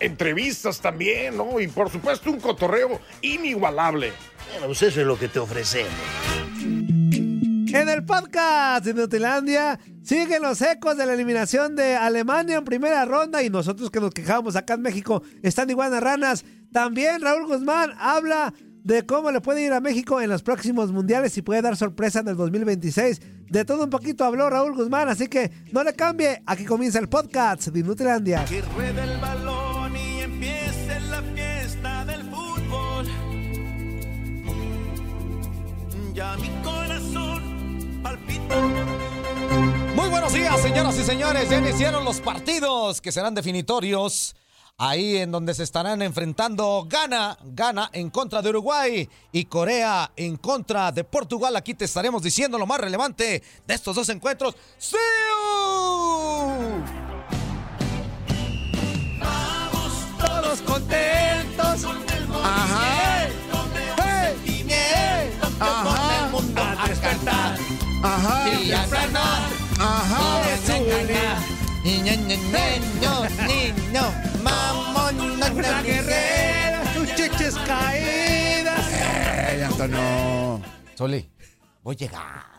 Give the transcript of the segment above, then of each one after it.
Entrevistas también, ¿no? Y por supuesto un cotorreo inigualable. Bueno, pues eso es lo que te ofrecemos. En el podcast de Nutilandia siguen los ecos de la eliminación de Alemania en primera ronda y nosotros que nos quejamos acá en México están igual a ranas. También Raúl Guzmán habla de cómo le puede ir a México en los próximos mundiales y puede dar sorpresa en el 2026. De todo un poquito habló Raúl Guzmán, así que no le cambie. Aquí comienza el podcast de Nutilandia. Que Ya mi corazón palpita. Muy buenos días, señoras y señores. Ya iniciaron los partidos que serán definitorios. Ahí en donde se estarán enfrentando Ghana, Ghana en contra de Uruguay y Corea en contra de Portugal. Aquí te estaremos diciendo lo más relevante de estos dos encuentros. ¡Sí! Todos contentos. Ajá. Mundo a despertar. Ajá. Y. Ajá. Niño, niño, niño, mamón, La guerrera, sus chiches caídas. Ey, Antonio. Soli, voy a llegar.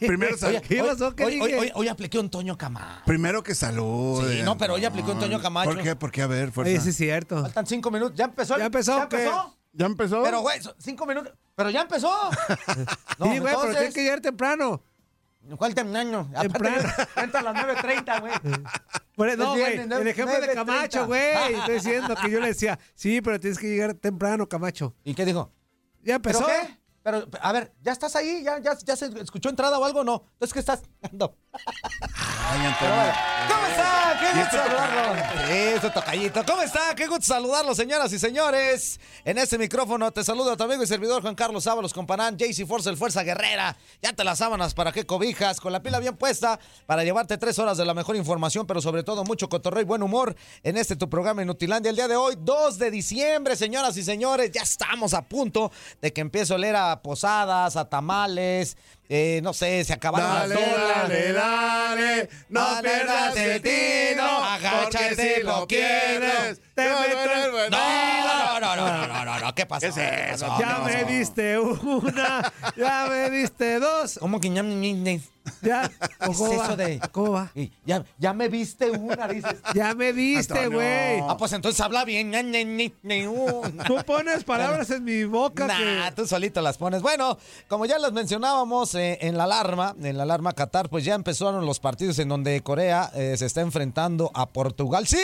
Primero, sal- ¿Qué hoy- pasó? ¿Qué hoy, hoy, dije? hoy- hoy apliqué un Toño Camacho. primero que salud. Sí, no, pero hoy aplicó Antonio Camacho. ¿Por qué? ¿Por qué? A ver, fuerza. Oye, sí es cierto. Faltan cinco minutos. ¿Ya empezó? el- ¿Ya empezó ¿Ya qué? empezó? ¿Ya empezó? Pero, güey, cinco minutos. Pero ya empezó. No, sí, güey, pero entonces, tienes que llegar temprano. ¿Cuál temprano? Temprano. Entra a las 9.30, güey. No, güey, el ejemplo de 9:30. Camacho, güey. Estoy diciendo que yo le decía, sí, pero tienes que llegar temprano, Camacho. ¿Y qué dijo? ¿Ya ¿Pero empezó? qué? Pero, a ver, ¿ya estás ahí? ¿Ya, ya, ya se escuchó entrada o algo no? Entonces, ¿qué estás dando? Ay, Antonio. ¿Cómo está? Qué ¿Y gusto saludarlo. Eso, tocallito. ¿Cómo está? Qué gusto saludarlo, señoras y señores. En este micrófono te saludo a tu amigo y servidor Juan Carlos Ábalos Companán, JC Force, el Fuerza Guerrera. Ya te las sábanas para que cobijas, con la pila bien puesta, para llevarte tres horas de la mejor información, pero sobre todo mucho cotorreo y buen humor en este tu programa Inutilandia. El día de hoy, 2 de diciembre, señoras y señores, ya estamos a punto de que empiece a oler a posadas, a tamales, eh, no sé, se acabaron Dale, las donas. dale, dale. No Dale, pierdas el tino. agáchate, si lo quieres, te no meto el No, no, no, no, no, no, no, ¿qué pasó? ¿Qué es ¿Qué eso? Ya ¿Qué me diste una, ya me diste dos, ¿Cómo que ya me ya. ¿Qué es eso de- ¿Cómo va? Y Ya, ya me viste una, dices. Ya me diste, Antonio. güey. Ah, pues entonces habla bien. Uh. Tú pones palabras en mi boca Nah, tú solito las pones. Bueno, como ya las mencionábamos en la alarma, en la alarma Qatar, pues ya empezaron los partidos en donde Corea eh, se está enfrentando a Portugal. ¡Sí!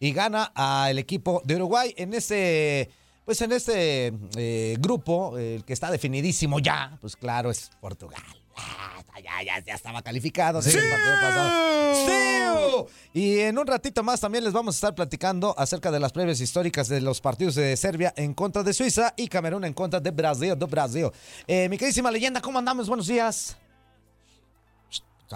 Y gana al equipo de Uruguay en este. Pues en este eh, grupo, el que está definidísimo ya, pues claro, es Portugal. Ah, Ya, ya, ya estaba calificado. sí, pasado. ¡Sí! Y en un ratito más también les vamos a estar platicando acerca de las previas históricas de los partidos de Serbia en contra de Suiza y Camerún en contra de Brasil, de Brasil. Eh, mi queridísima leyenda, ¿cómo andamos? Buenos días.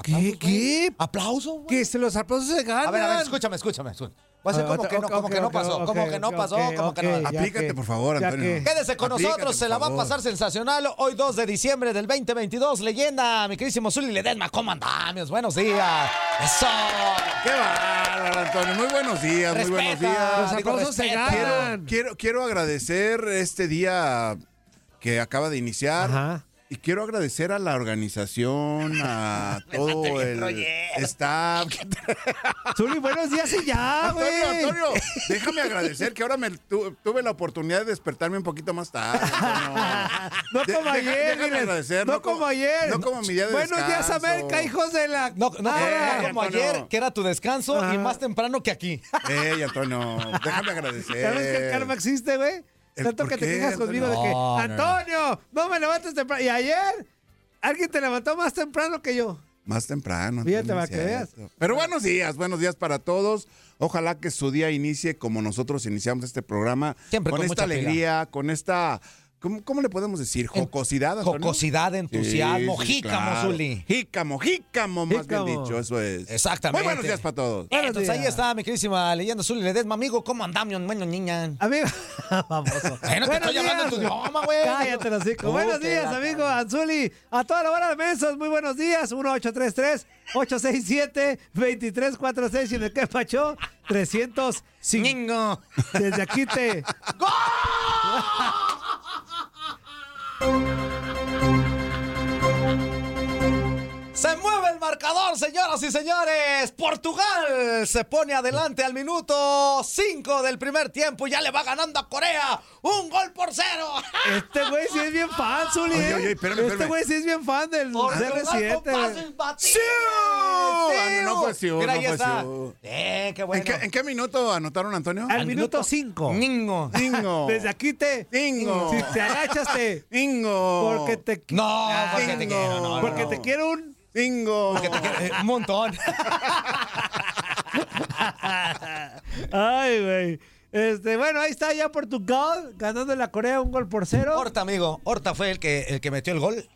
¿Qué? ¿Qué? ¿Aplauso? güey. Que se los aplausos se ganan. A ver, a ver, escúchame, escúchame. escúchame. Voy a Ah, como que no, como que no pasó, como que no pasó, como que no. Aplícate, por favor, Antonio. que- Quédese con Aplícate, nosotros, se la va a pasar sensacional. Hoy 2 de diciembre del 2022, leyenda, mi queridísimo Zuli Ledesma, ¿cómo andamos? Buenos días. Eso. Qué bárbaro, Antonio. Muy buenos días, muy buenos días. Los aplausos se ganan. Quiero, quiero agradecer este día que acaba de iniciar. Ajá. Y quiero agradecer a la organización, a todo el staff. Zuli, buenos días y ya, güey. Antonio, Antonio, déjame agradecer que ahora me tu- tuve la oportunidad de despertarme un poquito más tarde. No De- como deja- ayer, agradecer, No, no como como- ayer. no como mi día de Buenos días, descanso. América, hijos de la. No, no, Ah, no como Antonio. ayer, que era tu descanso y más temprano que aquí. Ey, Antonio, déjame agradecer. ¿Sabes que el karma existe, güey? ¿El Tanto que te quejas conmigo de que, Antonio? No, no, no. Antonio, no me levantes temprano. Y ayer, alguien te levantó más temprano que yo. Más temprano. Fíjate, Antonio, para que veas. cierto. Pero buenos días, buenos días para todos. Ojalá que su día inicie como nosotros iniciamos este programa. Siempre con, con esta mucha alegría, con esta. ¿Cómo, cómo le podemos decir? ¿Jocosidad? Antonio? Jocosidad, entusiasmo, Sí, sí, jícamo, claro. Zuli. Jícamo, jícamo, más Jícamo. bien dicho, eso es. Exactamente. Muy buenos días para todos. Buenos Entonces ahí días. está mi queridísima leyenda Zuli Ledesma, amigo. ¿Cómo andamos, bueno, niña? Amigo, famoso. Bueno, te estoy hablando en tu idioma, güey. Cállate, los. Uh, buenos días, amigo Anzuli. A toda la hora de mensos, muy buenos días. 1833-867-2346. Y en el que pachó, 300. Ñingo. Desde aquí te. Se marcador, señoras y señores. Portugal se pone adelante al minuto 5 del primer tiempo y ya le va ganando a Corea. Un gol por cero. Este güey sí es bien fan, Zuli. Oye, ¿eh? oye, espérame, este güey sí es bien fan del Portugal CR7. con güey. pases batidos. ¡Sí! Ah, no fue sí, Mira, no ahí fue está. sí. Eh, qué bueno. ¿En, qué, en qué minuto anotaron, Antonio? Al minuto 5. Ñingo. Dingo. Desde aquí te. Dingo. Si te agachas, te. Dingo. Porque te. No, porque te quiero, no, no, Porque no. te quiero un. Quiero, eh, un montón. Ay, güey. Este, bueno, ahí está ya Portugal ganando la Corea un gol por cero. Horta, amigo. Horta fue el que, el que metió el gol.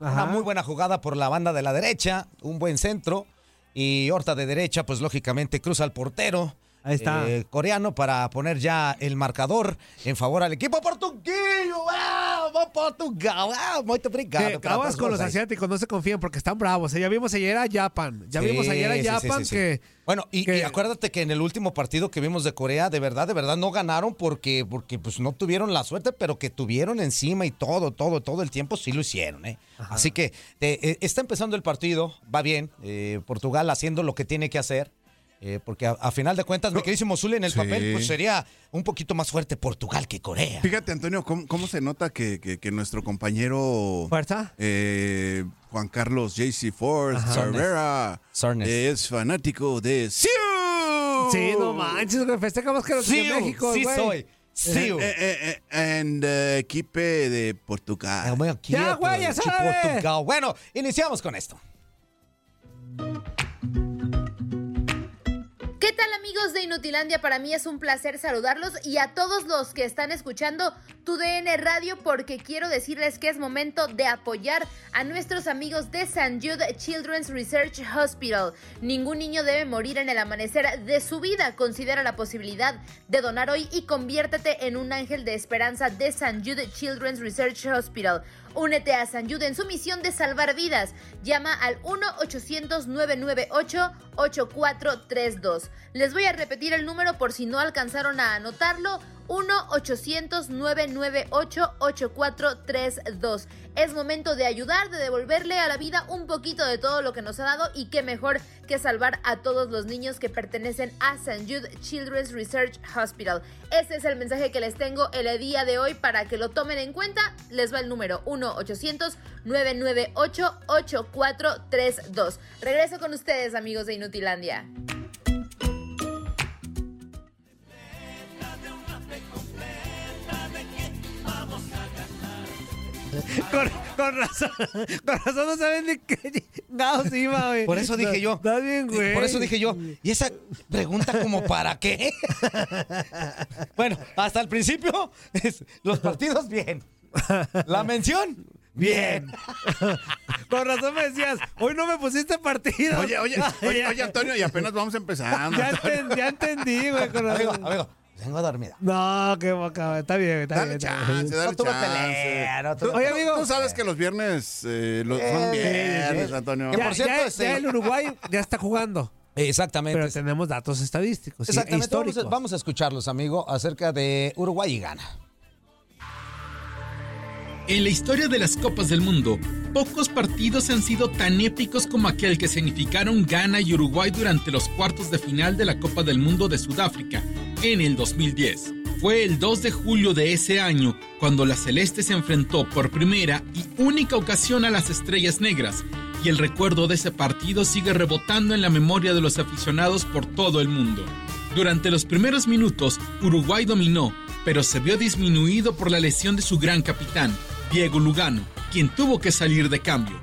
Ajá. Una muy buena jugada por la banda de la derecha, un buen centro. Y Horta de derecha, pues lógicamente cruza al portero. Ahí está. eh, coreano para poner ya el marcador en favor al equipo portuguillo. ¡Vamos, Portugal! ¡Vamos, muy obrigado. Aguas con los asiáticos, no se confían porque están bravos. ¿eh? Ya vimos ayer a Japan. Ya Sí, vimos ayer a Japan sí, sí. que. Bueno, y, que- y acuérdate que en el último partido que vimos de Corea, de verdad, de verdad, no ganaron porque, porque pues no tuvieron la suerte, pero que tuvieron encima y todo, todo, todo el tiempo sí lo hicieron, ¿eh? Así que eh, está empezando el partido, va bien, eh, Portugal haciendo lo que tiene que hacer. Eh, porque a, a final de cuentas, mi queridísimo Zuli en el Sí. papel, pues sería un poquito más fuerte Portugal que Corea. Fíjate, Antonio, cómo, cómo se nota que, que- que nuestro compañero ¿Fuerza? eh, Juan Carlos JC Force Cervera Sarnes. es fanático de ¡Siu! Sí, no manches, güey. Festejamos que los de México, sí güey. soy. Sí. Eh, eh, eh, and uh, equipo de Portugal. Ah, Ya, güey, ya chico sabe. Portugal. Bueno, iniciamos con esto. Amigos de Inutilandia? Para mí es un placer saludarlos y a todos los que están escuchando tu DN Radio porque quiero decirles que es momento de apoyar a nuestros amigos de St. Jude Children's Research Hospital. Ningún niño debe morir en el amanecer de su vida. Considera la posibilidad de donar hoy y conviértete en un ángel de esperanza de St. Jude Children's Research Hospital. Únete a San Jude en su misión de salvar vidas. Llama al 1-800-998-8432. Les voy a repetir el número por si no alcanzaron a anotarlo. 1-800-998-8432. Es momento de ayudar, de devolverle a la vida un poquito de todo lo que nos ha dado y qué mejor que salvar a todos los niños que pertenecen a St. Jude Children's Research Hospital. Este es el mensaje que les tengo el día de hoy para que lo tomen en cuenta. Les va el número 1-800-998-8432. Regreso con ustedes, amigos de Inutilandia. Con, con razón, con razón no saben ni qué chingados iba, güey. Por eso dije yo. Está bien, güey. Por eso dije yo. ¿Y esa pregunta como para qué? bueno, hasta el principio, los partidos bien. La mención, bien. Con razón me decías, hoy no me pusiste partido. Oye, oye, oye, oye, Antonio, y apenas vamos empezando. Ya, Antonio. enten- ya entendí, güey. Con Amigo, amigo, vengo dormida. No, qué boca. Está bien, está Dale bien. dale No tuve chance. pelea, no tuve- Tú- Oye, tú- amigo. Tú sabes que los viernes eh, los- Eh, son sí, viernes. Antonio. Que Ya, por cierto, ya- este- ya el Uruguay ya está jugando. Exactamente. Pero tenemos datos estadísticos. Exactamente. Vamos a, vamos a escucharlos, amigo, acerca de Uruguay y Ghana. En la historia de las Copas del Mundo, pocos partidos han sido tan épicos como aquel que significaron Ghana y Uruguay durante los cuartos de final de la Copa del Mundo de Sudáfrica en el 2010. Fue el 2 de julio de ese año cuando la Celeste se enfrentó por primera y única ocasión a las Estrellas Negras, y el recuerdo de ese partido sigue rebotando en la memoria de los aficionados por todo el mundo. Durante los primeros minutos, Uruguay dominó, pero se vio disminuido por la lesión de su gran capitán, Diego Lugano, quien tuvo que salir de cambio.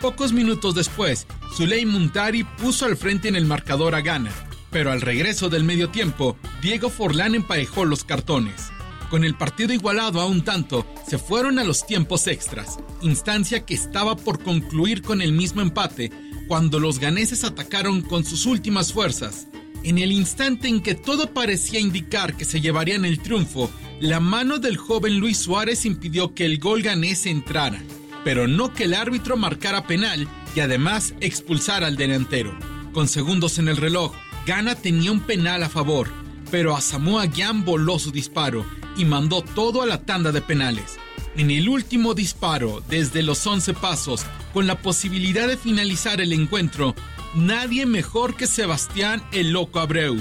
Pocos minutos después, Zuley Muntari puso al frente en el marcador a Ghana, pero al regreso del medio tiempo, Diego Forlán emparejó los cartones. Con el partido igualado a un tanto, se fueron a los tiempos extras, instancia que estaba por concluir con el mismo empate cuando los ganeses atacaron con sus últimas fuerzas. En el instante en que todo parecía indicar que se llevarían el triunfo, la mano del joven Luis Suárez impidió que el gol ganés entrara, pero no que el árbitro marcara penal y además expulsara al delantero. Con segundos en el reloj, Ghana tenía un penal a favor, pero Asamoah Gyan voló su disparo y mandó todo a la tanda de penales. En el último disparo, desde los 11 pasos, con la posibilidad de finalizar el encuentro, nadie mejor que Sebastián el Loco Abreu,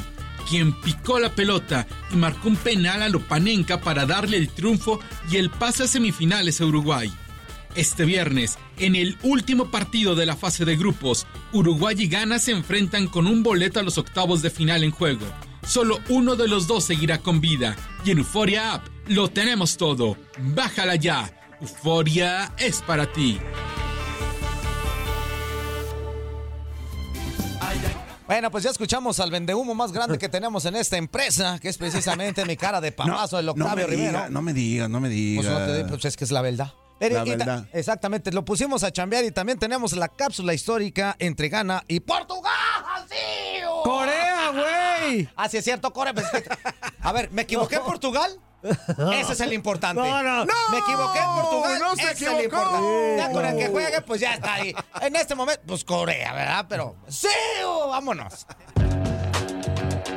quien picó la pelota y marcó un penal a Lopanenka para darle el triunfo y el pase a semifinales a Uruguay. Este viernes, en el último partido de la fase de grupos, Uruguay y Ghana se enfrentan con un boleto a los octavos de final en juego. Solo uno de los dos seguirá con vida y en Euphoria App lo tenemos todo. Bájala ya. Euforia es para ti. Bueno, pues ya escuchamos al vendehumo más grande que tenemos en esta empresa, que es precisamente mi cara de pamazo, el no Octavio me Rivero. diga, no me diga, no me Pues, diga. no te- pues es que es la verdad. La y verdad. Exactamente, lo pusimos a chambear y también tenemos la cápsula histórica entre Ghana y Portugal. ¡Sí! ¡Corea, güey! Ah, sí es cierto, Corea. pues, a ver, ¿me equivoqué en Portugal? Ese es el importante. No, no. Me equivoqué en Portugal. no se ese es el importante. Ya con el que juegue, pues ya está ahí. En este momento, pues Corea, ¿verdad? Pero sí, oh, vámonos.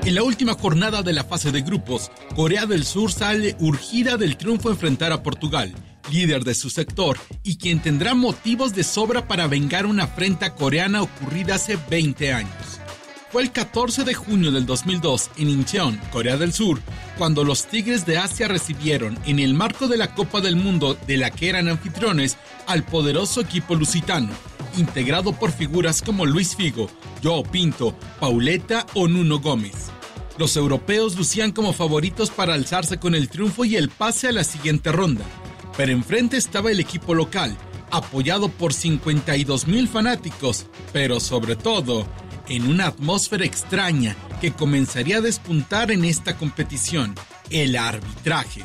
En la última jornada de la fase de grupos, Corea del Sur sale urgida del triunfo a enfrentar a Portugal, líder de su sector y quien tendrá motivos de sobra para vengar una afrenta coreana ocurrida hace 20 años. Fue el 14 de junio del 2002 en Incheon, Corea del Sur, cuando los Tigres de Asia recibieron, en el marco de la Copa del Mundo de la que eran anfitriones, al poderoso equipo lusitano, integrado por figuras como Luis Figo, Joao Pinto, Pauleta o Nuno Gómez. Los europeos lucían como favoritos para alzarse con el triunfo y el pase a la siguiente ronda, pero enfrente estaba el equipo local, apoyado por 52 mil fanáticos, pero sobre todo en una atmósfera extraña que comenzaría a despuntar en esta competición, el arbitraje.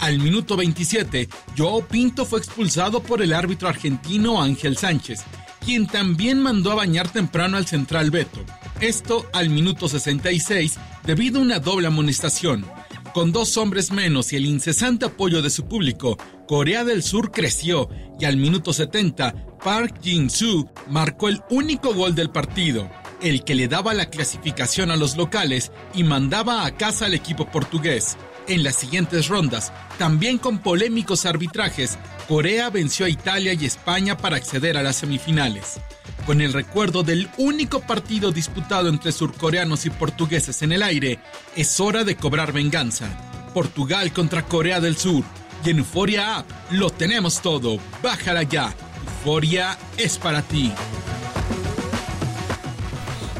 Al minuto 27, Joao Pinto fue expulsado por el árbitro argentino Ángel Sánchez, quien también mandó a bañar temprano al central Beto. Esto al minuto 66 debido a una doble amonestación. Con dos hombres menos y el incesante apoyo de su público, Corea del Sur creció y al minuto 70, Park Jin-soo marcó el único gol del partido, el que le daba la clasificación a los locales y mandaba a casa al equipo portugués. En las siguientes rondas, también con polémicos arbitrajes, Corea venció a Italia y España para acceder a las semifinales. Con el recuerdo del único partido disputado entre surcoreanos y portugueses en el aire, es hora de cobrar venganza. Portugal contra Corea del Sur. Y en Euphoria App lo tenemos todo. Bájala ya. Euphoria es para ti.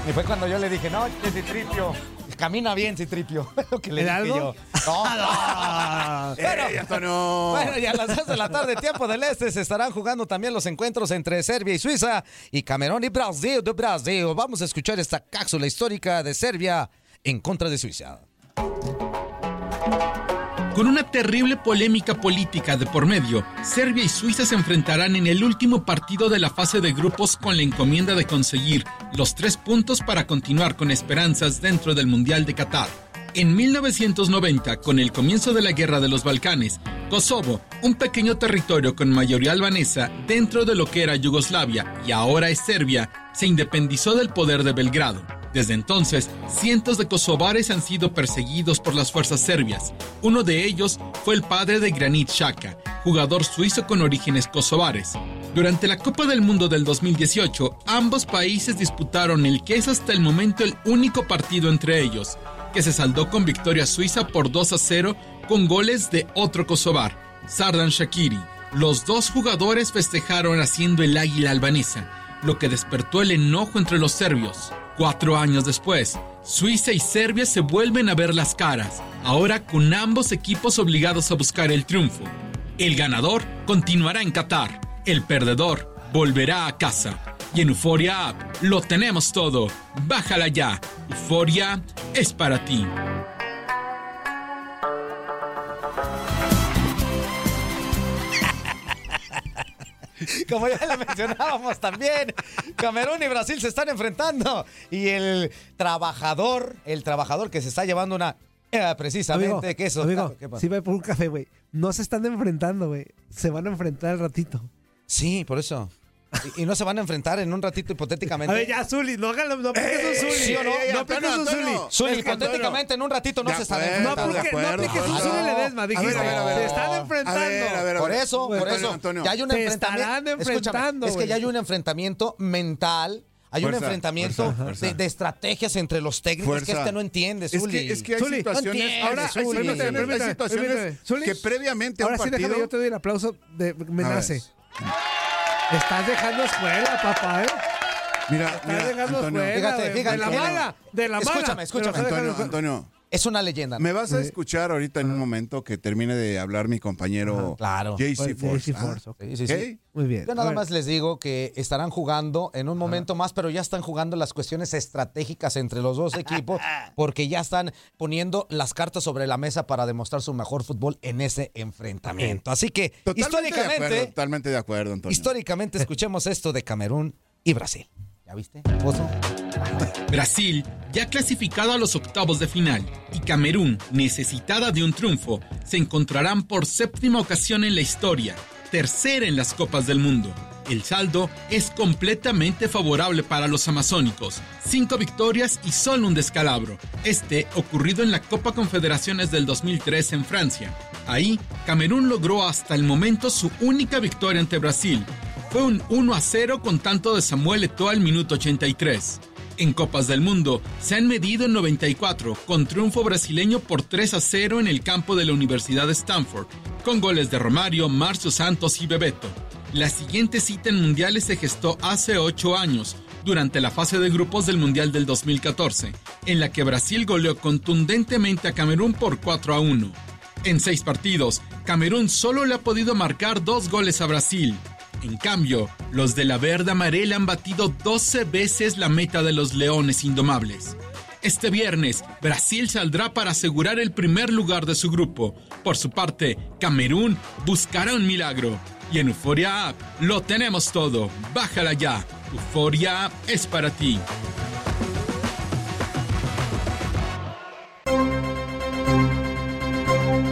Y fue cuando yo le dije, no, que Citripio. Camina bien, Citripio. Lo que le ¿En dije algo? yo. No, no. Bueno, ¡Ey, Antonio! Bueno, y a las 2 de la tarde, tiempo del este, se estarán jugando también los encuentros entre Serbia y Suiza y Camerún y Brasil de Brasil. Vamos a escuchar esta cápsula histórica de Serbia en contra de Suiza. Con una terrible polémica política de por medio, Serbia y Suiza se enfrentarán en el último partido de la fase de grupos con la encomienda de conseguir los tres puntos para continuar con esperanzas dentro del Mundial de Qatar. En 1990, con el comienzo de la Guerra de los Balcanes, Kosovo, un pequeño territorio con mayoría albanesa dentro de lo que era Yugoslavia y ahora es Serbia, se independizó del poder de Belgrado. Desde entonces, cientos de kosovares han sido perseguidos por las fuerzas serbias. Uno de ellos fue el padre de Granit Xhaka, jugador suizo con orígenes kosovares. Durante la Copa del Mundo del 2018, ambos países disputaron el que es hasta el momento el único partido entre ellos, que se saldó con victoria suiza por 2 a 0 con goles de otro kosovar, Sardan Shakiri. Los dos jugadores festejaron haciendo el águila albanesa, lo que despertó el enojo entre los serbios. Cuatro años después, Suiza y Serbia se vuelven a ver las caras, ahora con ambos equipos obligados a buscar el triunfo. El ganador continuará en Qatar, el perdedor volverá a casa. Y en Euphoria App lo tenemos todo. Bájala ya. Euphoria es para ti. Como ya le mencionábamos también, Camerún y Brasil se están enfrentando. Y el trabajador, el trabajador que se está llevando una. eh, precisamente, Amigo, que eso. amigo, sí, ve por un café, güey. No se están enfrentando, güey. Se van a enfrentar al ratito. Sí, por eso. Y, y no se van a enfrentar en un ratito hipotéticamente. A ver, ya, Zuli, no háganlo, no apliques un Zuli. ¿sí o no? No apliques un Zuli. Zuli, Es hipotéticamente en un ratito no se están enfrentando. no apliques un. Zuli Ledesma, dijiste. A ver, a ver, a ver. Se están A enfrentando. ver, a ver, a Por ver. eso, por eso. Antonio. Ya hay un Se enfrentamiento. enfrentando, es que ya hay un enfrentamiento mental. Hay un Fuerza, enfrentamiento fuerza, fuerza. De, de estrategias entre los técnicos. Es que este no entiende, Es Zuli. que, es que hay Zuli, situaciones, ahora, hay Zuli. situaciones, Permíteme, hay situaciones que previamente a un Ahora sí, partido... déjame, yo te doy el aplauso de menace. ver. Estás dejando escuela, papá, ¿eh? Mira, Estás mira, dejando Antonio, escuela. Fíjate, fíjate. De la mala, de la mala. Escúchame, escúchame. Antonio, Antonio, Es una leyenda. ¿no? me vas a escuchar ahorita en un momento que termine de hablar mi compañero Claro. JC Pues, Force. ¿ah? Force. Muy bien. Yo nada más les digo que estarán jugando en un momento más, pero ya están jugando las cuestiones estratégicas entre los dos equipos, porque ya están poniendo las cartas sobre la mesa para demostrar su mejor fútbol en ese enfrentamiento. Así que, Totalmente de acuerdo, históricamente, totalmente de acuerdo, Antonio. históricamente escuchemos esto de Camerún y Brasil. ¿Ya viste? Brasil, ya clasificado a los octavos de final, y Camerún, necesitada de un triunfo, se encontrarán por séptima ocasión en la historia, tercera en las Copas del Mundo. El saldo es completamente favorable para los amazónicos, cinco victorias y solo un descalabro, este ocurrido en la Copa Confederaciones del 2003 en Francia. Ahí, Camerún logró hasta el momento su única victoria ante Brasil, fue un 1 a 0 con tanto de Samuel Eto'o al minuto 83. En Copas del Mundo se han medido en 94 con triunfo brasileño por 3 a 0 en el campo de la Universidad de Stanford, con goles de Romario, Marcio Santos y Bebeto. La siguiente cita en mundiales se gestó hace 8 años, durante la fase de grupos del Mundial del 2014, en la que Brasil goleó contundentemente a Camerún por 4 a 1. En seis partidos, Camerún solo le ha podido marcar dos goles a Brasil. En cambio, los de la verde amarela han batido 12 veces la meta de los Leones Indomables. Este viernes, Brasil saldrá para asegurar el primer lugar de su grupo. Por su parte, Camerún buscará un milagro. Y en Euforia App lo tenemos todo. Bájala ya. Euforia App es para ti.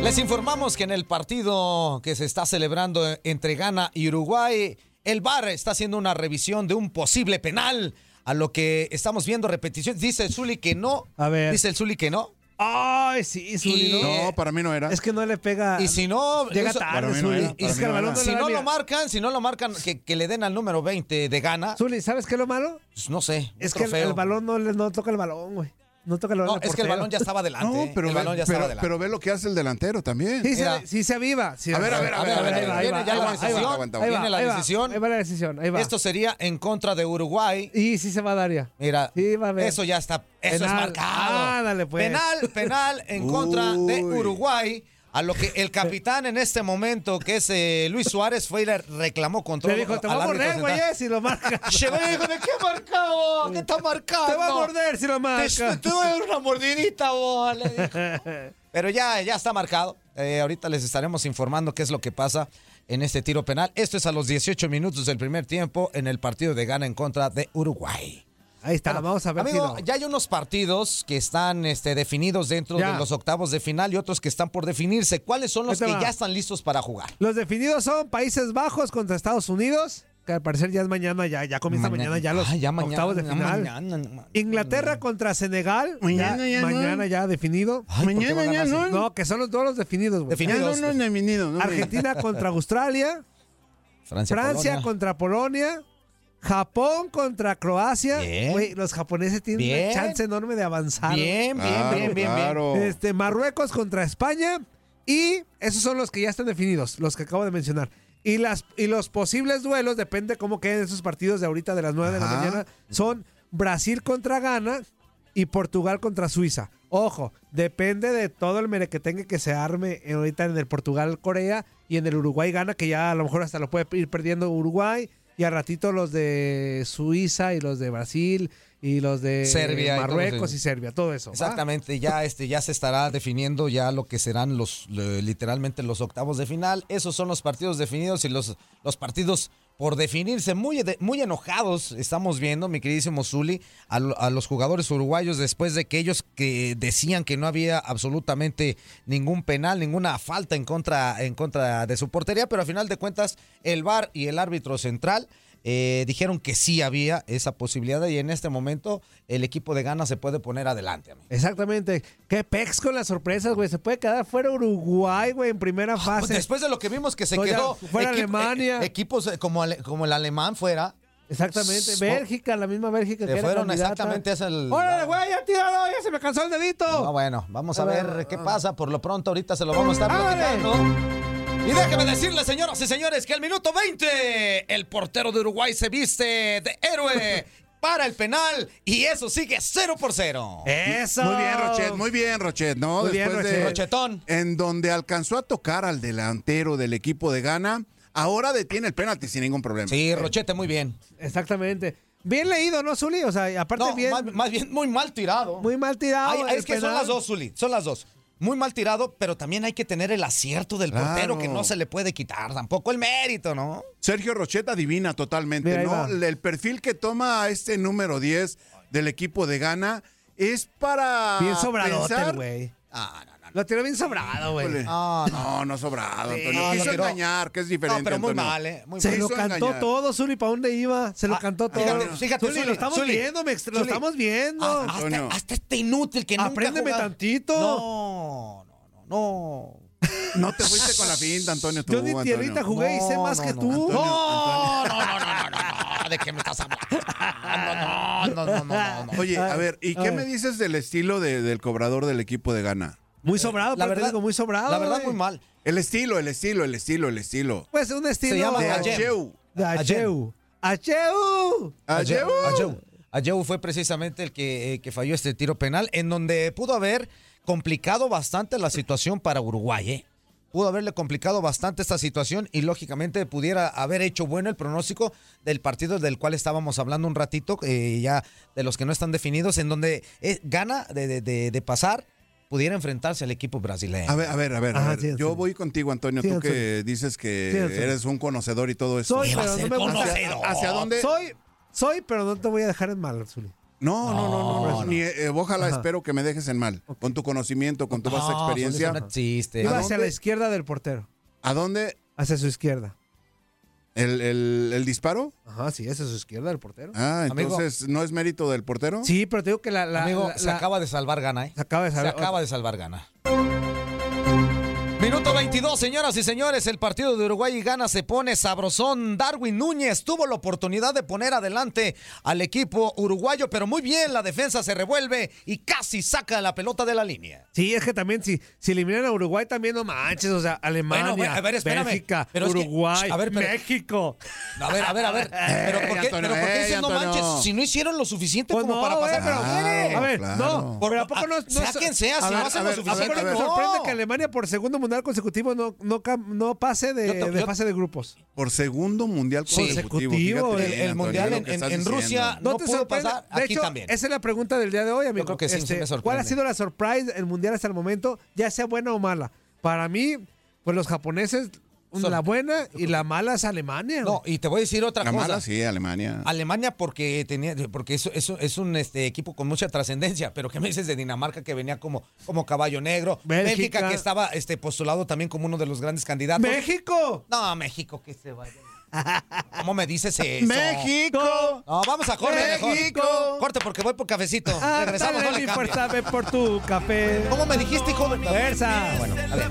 Les informamos que en el partido que se está celebrando entre Ghana y Uruguay, el VAR está haciendo una revisión de un posible penal. A lo que estamos viendo repeticiones. Dice el Zuli que no. A ver. Dice el Zuli que no. Ay, sí, Zuli, Y- ¿no? No, para mí no era. Es que no le pega. Y si no. Llega eso- tarde, no Zuli. Y el no si no lo marcan, si no lo marcan, que, que le den al número 20 de Ghana. Zuli, ¿sabes qué es lo malo? Pues no sé. Es que el, balón no, le, no toca el balón, güey. No toca el balón. No, es que el balón ya estaba adelante. No, ¿eh? pero, el ve, balón ya pero, estaba adelante. pero ve lo que hace el delantero también. Sí, se, sí se aviva. sí, A ver, a ver, a ver, a ver, ahí va, ahí viene ya la decisión. Viene la decisión. Ahí va la decisión, ahí va. Esto sería en contra de Uruguay. Y sí se va a dar ya. Mira, Sí, va a ver. eso ya está, eso es marcado. Ándale, pues. Penal, penal en contra de. Uruguay. A lo que el capitán en este momento, que es eh, Luis Suárez, fue y le reclamó contra Le dijo, te va a morder, güey, eh, si lo marcas. Llegó y dijo, ¿de qué marcado? ¿Qué está marcado? Te va a morder si lo Te, marcas. te voy a dar una mordidita, vos, le dijo. Pero ya, ya está marcado. Eh, ahorita les estaremos informando qué es lo que pasa en este tiro penal. Esto es a los 18 minutos del primer tiempo en el partido de Gana en contra de Uruguay. Ahí está, Bueno, vamos a ver amigo, si no. ya hay unos partidos que están este, definidos dentro Ya. de los octavos de final y otros que están por definirse. ¿Cuáles son los que va. ya están listos para jugar? Los definidos son Países Bajos contra Estados Unidos, que al parecer ya es mañana, ya, ya comienza mañana, ya los Ah, ya mañana, octavos de final. mañana, Inglaterra contra Senegal. Mañana ya. Mañana ya definido. Ay, ¿por qué Mañana ya no. No, que son los dos los definidos, güey. Definidos. No, no, no, definido, no, no. Argentina contra Australia. Francia, Francia Polonia. contra Polonia. Japón contra Croacia. Bien. Güey, los japoneses tienen Bien. una chance enorme de avanzar. Bien, bien, Claro, bien, bien, claro. Este, Marruecos contra España. Y esos son los que ya están definidos, los que acabo de mencionar. Y, las, y los posibles duelos, depende cómo queden esos partidos de ahorita de las 9 de la mañana, son Brasil contra Ghana y Portugal contra Suiza. Ojo, depende de todo el merequetengue que se arme en- ahorita en el Portugal-Corea y en el Uruguay-Ghana, que ya a lo mejor hasta lo puede ir perdiendo Uruguay. Y a ratito los de Suiza y los de Brasil y los de Serbia y Marruecos y Serbia, todo eso. ¿va? Exactamente, ya este ya se estará definiendo ya lo que serán los le- literalmente los octavos de final. Esos son los partidos definidos y los, los partidos por definirse muy muy enojados estamos viendo, mi queridísimo Zuli, a, a los jugadores uruguayos después de que ellos que decían que no había absolutamente ningún penal, ninguna falta en contra en contra de su portería, pero a final de cuentas el VAR y el árbitro central eh, dijeron que sí había esa posibilidad y en este momento el equipo de Ghana se puede poner adelante. amigo. Exactamente. Qué pex con las sorpresas, güey. Se puede quedar fuera Uruguay, güey, en primera fase. Pues después de lo que vimos que se Oye, quedó fuera Alemania. eh, equipos eh, como, como el alemán fuera. Exactamente. Bélgica, la misma Bélgica Se que fueron exactamente hacia el- ¡Órale, güey! ¡Ya tirado! ¡Ya se me cansó el dedito! No, bueno, vamos a A ver ver, qué ah. pasa. Por lo pronto, ahorita se lo vamos a estar platicando. Y déjeme decirles, señoras y señores, que al minuto 20, el portero de Uruguay se viste de héroe para el penal y eso sigue 0 por 0. ¡Eso! Muy bien, Rochet, muy bien, Rochet, ¿no? Muy bien, Después de Rochet. Rochetón. en donde alcanzó a tocar al delantero del equipo de Ghana, ahora detiene el penalti sin ningún problema. Sí, Rochete, muy bien. Exactamente. Bien leído, ¿no, Zuli? O sea, aparte No, bien... más, más bien muy mal tirado. Muy mal tirado. Ay, es que son las dos, Zuli, son las dos. Muy mal tirado, pero también hay que tener el acierto del Claro. portero que no se le puede quitar tampoco el mérito, ¿no? Sergio Rochet adivina totalmente, Mira, ¿no? va. El perfil que toma este número 10 del equipo de Ghana es para Bien sobradote, pensar- el güey. Ah, no, no, Lo tiró bien sobrado, güey. Ah, no, no sobrado, Antonio. no, Quiso engañar, que es diferente, No, pero muy Antonio. mal, ¿eh? Muy Se mal. lo cantó engañar. todo, Zuli, ¿para dónde iba? Se lo Ah, cantó todo. fíjate, fíjate, Zuli, Zuli, lo estamos Zuli. viendo, me lo estamos viendo. Ah, Antonio. hasta, hasta este inútil que nunca Apréndeme jugado. tantito. No, no, no, no. No te fuiste con la finta, Antonio. Tú, Yo ni Antonio. tierrita jugué y sé No, más no, que no, tú. Antonio. No, no, no, no, no, no, no, ¿de qué me estás hablando? No, no, no, no, no, no. Oye, a ver, ¿y A qué ver. me dices del estilo de- del cobrador del equipo de Ghana? Muy sobrado, La verdad, digo, muy sobrado. La verdad, muy mal. El estilo, el estilo, el estilo, el estilo. Pues un estilo llama De. Acheu. de Acheu. Acheu. Acheu. Ajeu. Ajeu fue precisamente el que, eh, que falló este tiro penal, en donde pudo haber complicado bastante la situación para Uruguay, ¿eh? Pudo haberle complicado bastante esta situación y lógicamente pudiera haber hecho bueno el pronóstico del partido del cual estábamos hablando un ratito, eh, ya de los que no están definidos, en donde eh, gana de, de- de- de pasar, pudiera enfrentarse al equipo brasileño. A ver, a ver, a ver. a ver. sí, Yo sí. voy contigo, Antonio. Sí, tú que dices que eres un conocedor y todo eso. Soy, ¿Qué va a pero no me gusta. conocedor? ¿Hacia dónde? Soy, soy, pero no te voy a dejar en mal, Zuli. No, no, no, no. No, no, ni, eh, ojalá Ajá. espero que me dejes en mal. Con tu conocimiento, con tu vasta No, experiencia. Solís, no existe. Iba ¿A hacia la izquierda del portero. ¿A dónde? Hacia su izquierda. ¿El, el- el disparo? Ajá, sí, hacia su izquierda del portero. Ah, Amigo. entonces, ¿no es mérito del portero? Sí, pero te digo que la. la- Amigo, la- se la- acaba de salvar gana, ¿eh? se acaba de Se saber. acaba de salvar gana. Minuto 22, señoras y señores, el partido de Uruguay y Ghana se pone sabrosón. Darwin Núñez tuvo la oportunidad de poner adelante al equipo uruguayo, pero muy bien, la defensa se revuelve y casi saca la pelota de la línea. Sí, es que también si, si eliminan a Uruguay también no manches, o sea, Alemania, Bueno, a ver, espérame. Bélgica, Pero es que- Uruguay, a ver, pero- México. A ver, a ver, a ver. Pero ¿por qué, Antonio, pero ¿por qué ey, dices no manches? Si no hicieron lo suficiente Pues como no, para pasar. pero Claro, a ver, claro. no, pero ¿a poco no, no sea quien sea, si ver, no hacen lo ver, suficiente, ¿A poco no ver. sorprende que Alemania por segundo mundial consecutivo no, no, no pase de, Yo te- de yo- fase de grupos? Por segundo mundial Sí. consecutivo. Consecutivo, fíjate el- mundial en-. Rusia ¿No, No te pudo pasar, de aquí hecho, también. esa es la pregunta del día de hoy, amigo. creo que sí, sí Este, me. ¿Cuál ha sido la surprise el mundial hasta el momento, ya sea buena o mala? Para mí, pues los japoneses, Son- la buena y la mala es Alemania. No, y te voy a decir otra La cosa. mala sí, Alemania. Alemania porque tenía porque es, es, es un este, equipo con mucha trascendencia, pero ¿qué me dices de Dinamarca que venía como, como caballo negro? Bélgica. Bélgica que estaba este, postulado también como uno de los grandes candidatos. ¡México! No, México que se vaya. ¿Cómo me dices eso? ¡México! No, vamos a corte mejor. ¡México! Corte porque voy por cafecito. Ah, Regresamos, no dale, le fuerza, ve por tu café. ¿Cómo me dijiste, hijo de Fuerza. Bueno, a ver.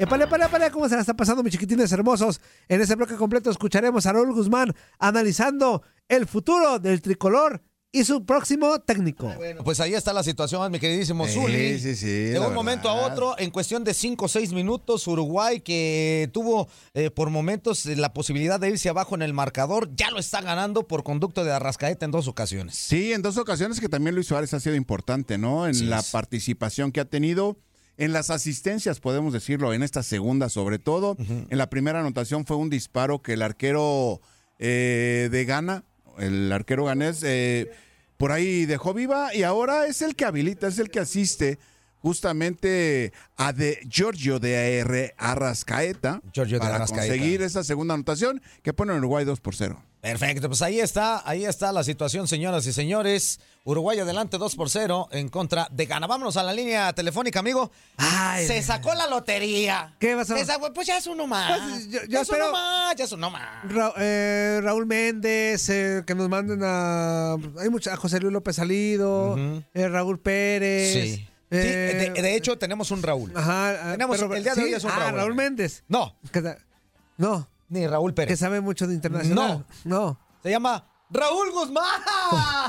Epale, epale, epale, ¿cómo se la está pasando, mis chiquitines hermosos? En este bloque completo escucharemos a Raúl Guzmán analizando el futuro del tricolor y su próximo técnico. Bueno, pues ahí está la situación, mi queridísimo Sí, Zuli. sí, sí, De un momento a otro, en cuestión de 5 o 6 minutos, Uruguay, que tuvo eh, por momentos eh, la posibilidad de irse abajo en el marcador, ya lo está ganando por conducto de Arrascaeta en dos ocasiones. Sí, en dos ocasiones que también Luis Suárez ha sido importante, ¿no? En Sí la es. participación que ha tenido, en las asistencias, podemos decirlo, en esta segunda sobre todo. En la primera anotación fue un disparo que el arquero eh, de Ghana, el arquero ganés, eh, por ahí dejó viva y ahora es el que habilita, es el que asiste justamente a de Giorgio de R. Arrascaeta Giorgio de para Arrascaeta. conseguir esa segunda anotación que pone a Uruguay 2 por 0. Perfecto, pues ahí está, ahí está la situación, señoras y señores. Uruguay adelante 2 por 0 en contra de Ghana. Vámonos a la línea telefónica, amigo. Ay, Se sacó la lotería. ¿Qué pasó? Se sacó- pues ya es uno más. Pues, yo- yo ya es uno más, ya es uno más. Ra- eh, Raúl Méndez, eh, que nos manden a. Hay mucha, a José Luis López Salido, eh, Raúl Pérez. Sí. Sí, de, de hecho, tenemos un Raúl. Ajá, tenemos- el día de hoy es un ah, Raúl. Raúl Méndez. No, no, ni Raúl que Pérez. sabe mucho de internacional. No. Se llama Raúl Guzmán.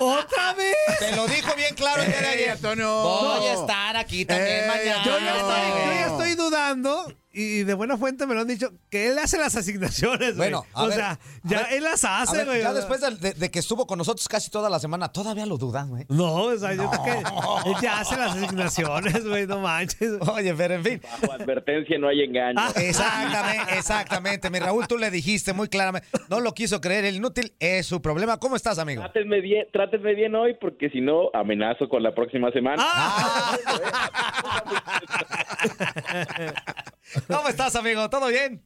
¿Otra vez? Te lo dijo bien claro el día de ayer. Antonio! Voy a estar aquí también Eh, mañana. Yo ya, estoy, yo ya No. estoy dudando, y de buena fuente me lo han dicho, que él hace las asignaciones, güey. Bueno, a o ver, sea, a ya ver, él las hace, güey. ya después de, de- de que estuvo con nosotros casi toda la semana, todavía lo dudas, güey. No, o sea, yo creo que él ya hace las asignaciones, güey, no manches. Oye, pero en fin. Bajo advertencia no hay engaño. Ah. Exactamente, exactamente. Mi Raúl, tú le dijiste muy claramente. No lo quiso creer, el inútil es su problema. ¿Cómo estás, amigo? Trátenme bien, trátenme bien hoy porque si no amenazo con la próxima semana. Ah. ¿Cómo estás, amigo? ¿Todo bien?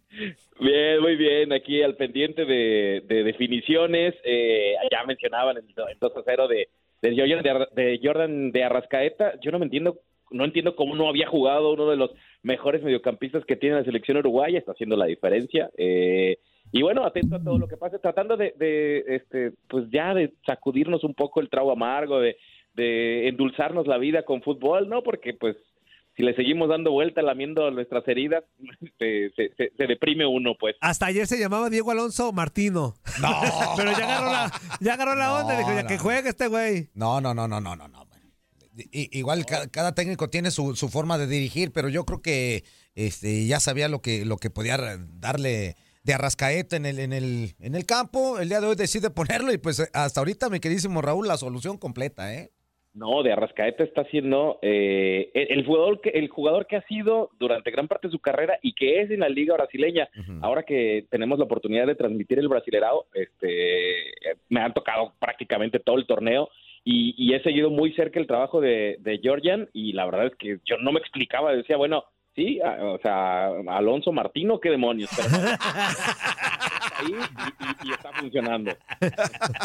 Bien, muy bien. Aquí al pendiente de, de definiciones. Eh, ya mencionaban el, do- el 2 a 0 de, Jordan de, de Jordan de Arrascaeta. Yo no me entiendo, no entiendo cómo no había jugado uno de los mejores mediocampistas que tiene la selección uruguaya. Está haciendo la diferencia. Eh, y bueno, atento a todo lo que pase, tratando de, de, este, pues ya de sacudirnos un poco el trago amargo, de, de endulzarnos la vida con fútbol, ¿no? Porque pues si le seguimos dando vuelta, lamiendo nuestras heridas, se, se- se- se deprime uno, pues. Hasta ayer se llamaba Diego Alonso Martino. No. Pero ya agarró la, ya agarró la onda, No, dijo, ya no. que juegue este güey. No, no, no, no, no, no, no. igual ca- cada, técnico tiene su, su forma de dirigir, pero yo creo que este, ya sabía lo que, lo que podía darle de Arrascaeta en el, en, el, en el campo. El día de hoy decide ponerlo y pues hasta ahorita, mi queridísimo Raúl, la solución completa, ¿eh? No, de Arrascaeta está siendo eh, el, el jugador que el jugador que ha sido durante gran parte de su carrera y que es en la liga brasileña. Ahora que tenemos la oportunidad de transmitir el Brasilerao, este, me han tocado prácticamente todo el torneo y, y he seguido muy cerca el trabajo de, de Georgian y la verdad es que yo no me explicaba, decía, bueno, sí, a- o sea, Alonso Martino, qué demonios, pero ahí y- y- y está funcionando.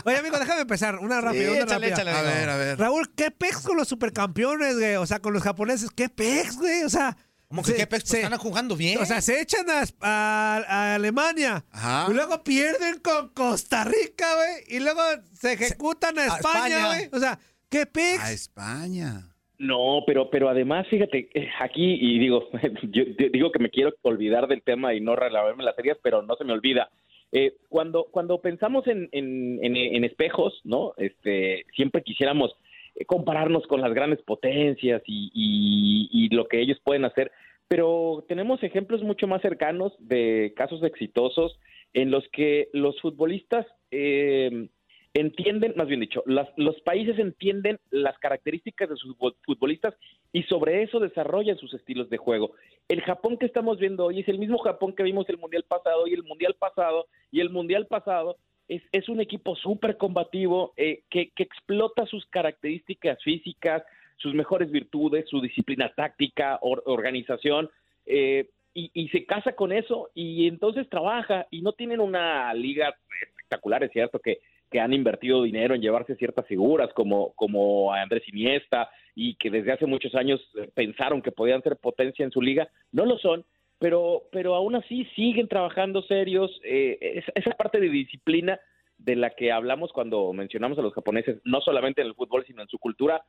Oye, amigo, déjame empezar. Una rápida, una échale, rápida. échale, A ver, a ver. Raúl, ¿qué pex con los supercampeones, güey? O sea, con los japoneses, ¿qué pex, güey? O sea. ¿Cómo que se- qué pex? Pues se- están jugando bien. O sea, se echan a, a- a Alemania Ajá. y luego pierden con Costa Rica, güey, y luego se ejecutan a a España, güey. O sea, ¿qué A pex? España. No, pero pero además, fíjate, eh, aquí, y digo, yo di- digo que me quiero olvidar del tema y no relavarme las heridas, pero no se me olvida. Eh, cuando, cuando pensamos en, en, en- en espejos, ¿no? Este, siempre quisiéramos eh, compararnos con las grandes potencias y, y- y lo que ellos pueden hacer, pero tenemos ejemplos mucho más cercanos de casos exitosos en los que los futbolistas eh, entienden, más bien dicho, las- los países entienden las características de sus fu- futbolistas y sobre eso desarrollan sus estilos de juego. El Japón que estamos viendo hoy es el mismo Japón que vimos el Mundial pasado y el Mundial pasado y el Mundial pasado es, es un equipo súper combativo eh, que, que explota sus características físicas, sus mejores virtudes, su disciplina táctica, or- organización, eh, y, y se casa con eso y entonces trabaja y no tienen una liga espectacular, es cierto que, que han invertido dinero en llevarse ciertas figuras como, como a Andrés Iniesta y que desde hace muchos años pensaron que podían ser potencia en su liga, no lo son, pero, pero aún así siguen trabajando serios, eh, esa, esa parte de disciplina de la que hablamos cuando mencionamos a los japoneses, no solamente en el fútbol, sino en su cultura,